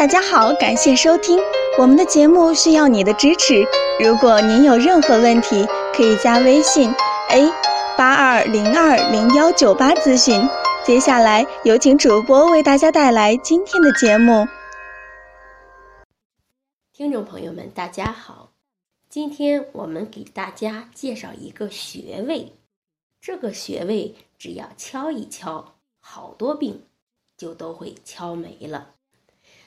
大家好，感谢收听我们的节目，需要你的支持。如果您有任何问题，可以加微信 a 八二零二零幺九八咨询。接下来有请主播为大家带来今天的节目。听众朋友们，大家好，今天我们给大家介绍一个穴位，这个穴位只要敲一敲，好多病就都会敲没了。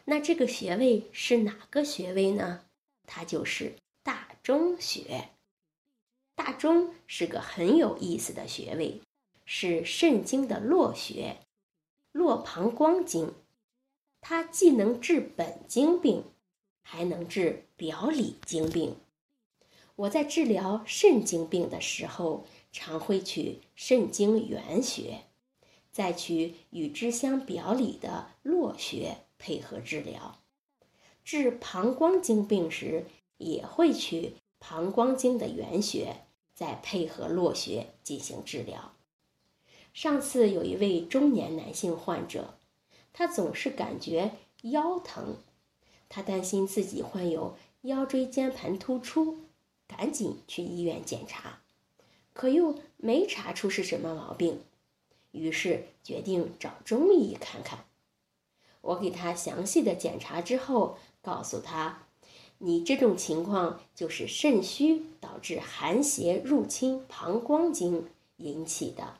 那这个穴位是哪个穴位呢？它就是大中穴。大中是个很有意思的穴位，是肾经的络穴，络膀胱经。它既能治本经病，还能治表里经病。我在治疗肾经病的时候，常会取肾经原穴，再取与之相表里的络穴。配合治疗，治膀胱经病时，也会取膀胱经的原穴，再配合络穴进行治疗。上次有一位中年男性患者，他总是感觉腰疼，他担心自己患有腰椎间盘突出，赶紧去医院检查，可又没查出是什么毛病，于是决定找中医看看。我给他详细的检查之后，告诉他：“你这种情况就是肾虚导致寒邪入侵膀胱经引起的。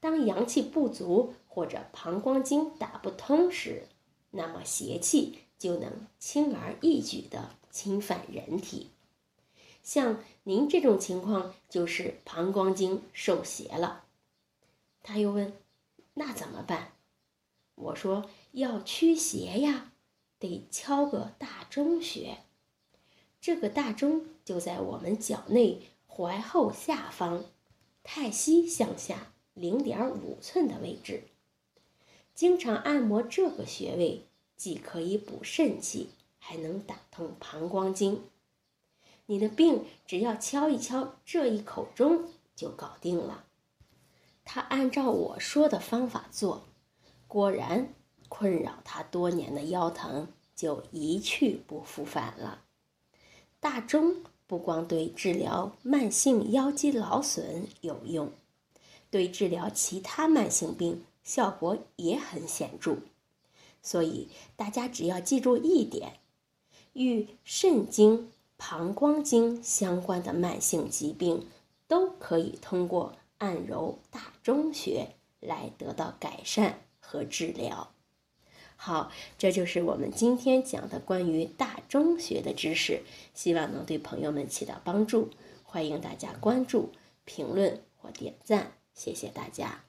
当阳气不足或者膀胱经打不通时，那么邪气就能轻而易举地侵犯人体。像您这种情况，就是膀胱经受邪了。”他又问：“那怎么办？”我说。要驱邪呀，得敲个大钟穴。这个大钟就在我们脚内踝后下方，太溪向下零点五寸的位置。经常按摩这个穴位，既可以补肾气，还能打通膀胱经。你的病只要敲一敲这一口钟就搞定了。他按照我说的方法做，果然。困扰他多年的腰疼就一去不复返了。大钟不光对治疗慢性腰肌劳损有用，对治疗其他慢性病效果也很显著。所以大家只要记住一点：与肾经、膀胱经相关的慢性疾病，都可以通过按揉大钟穴来得到改善和治疗。好，这就是我们今天讲的关于大中穴的知识，希望能对朋友们起到帮助。欢迎大家关注、评论或点赞，谢谢大家。